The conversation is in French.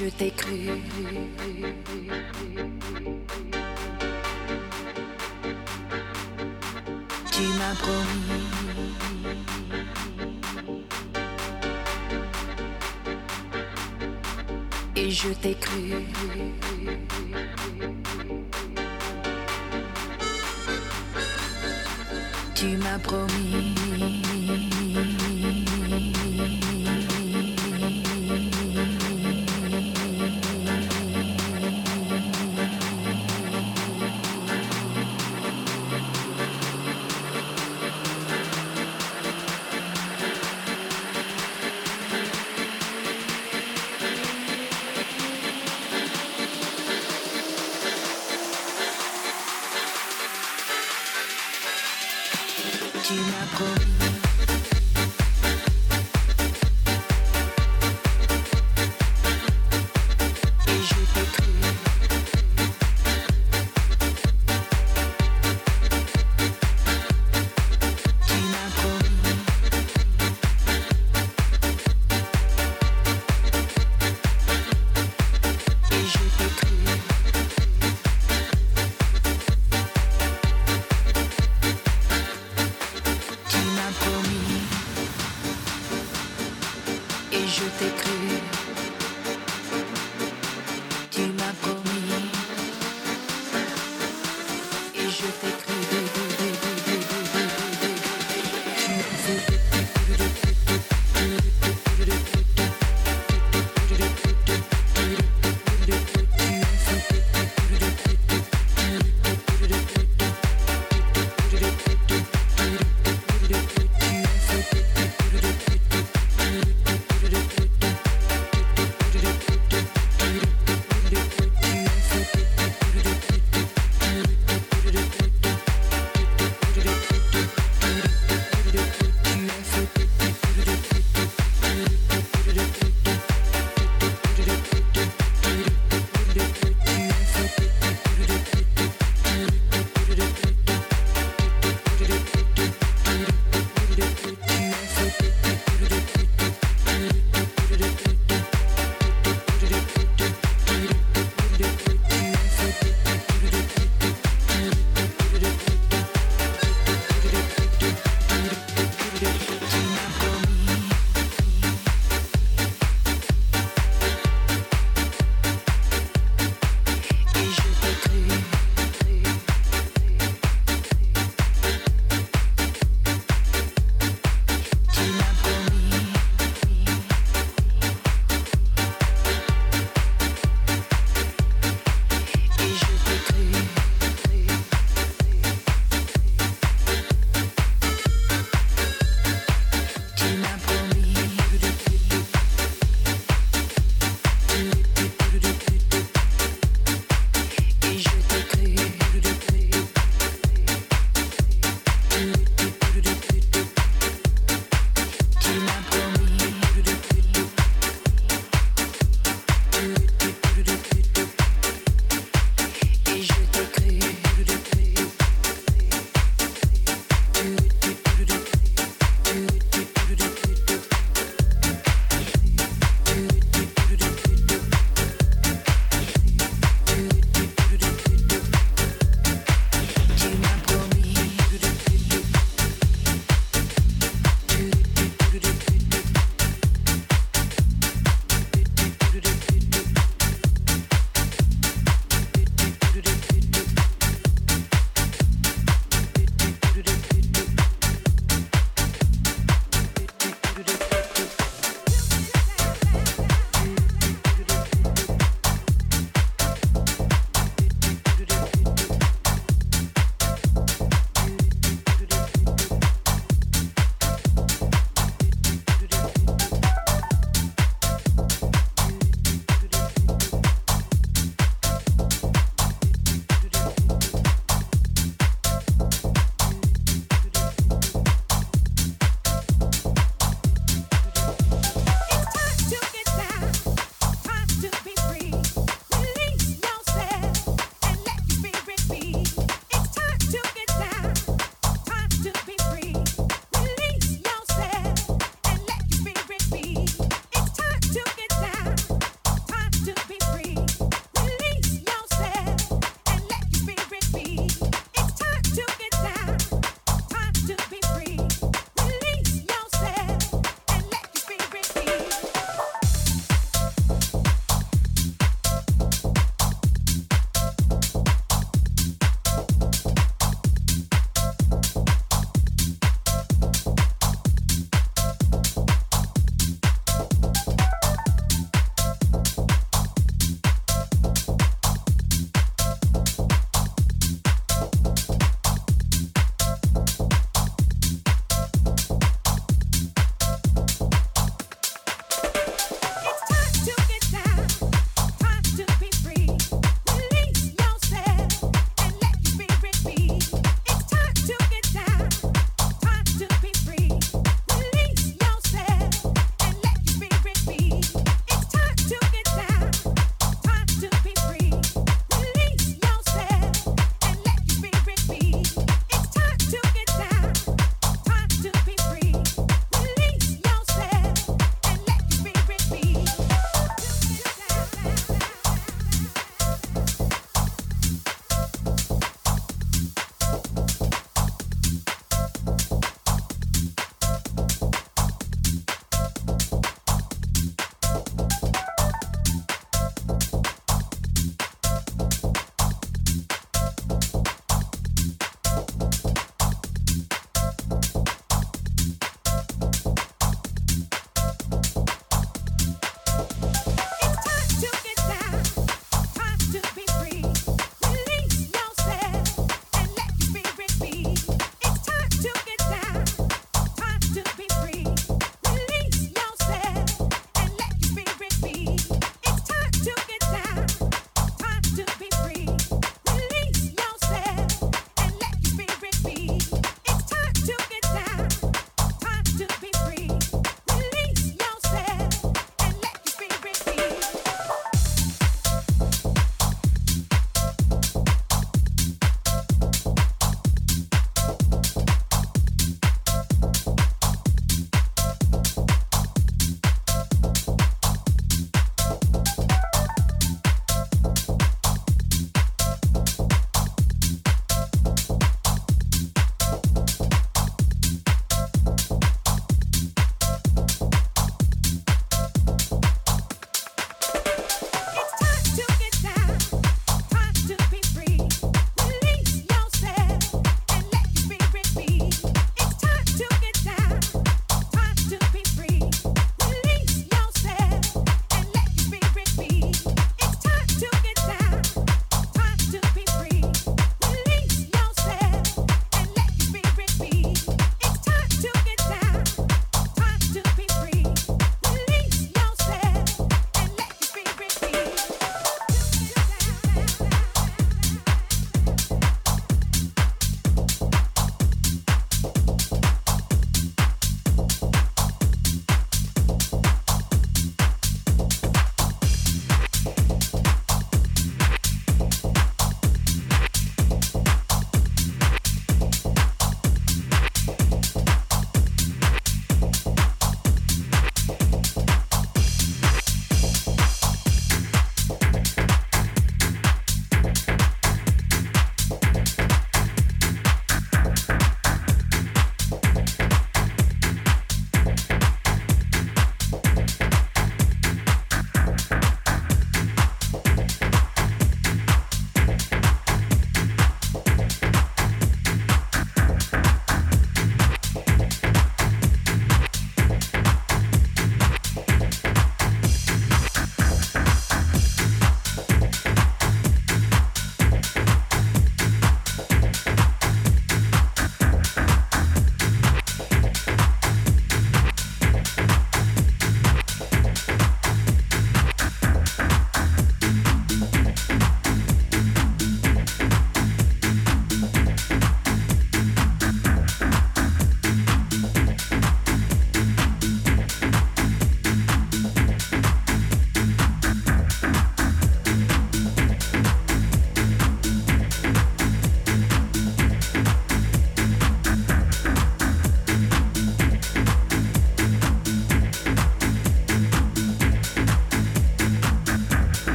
Je t'ai cru. Tu m'as promis. Et je t'ai cru. Tu m'as promis.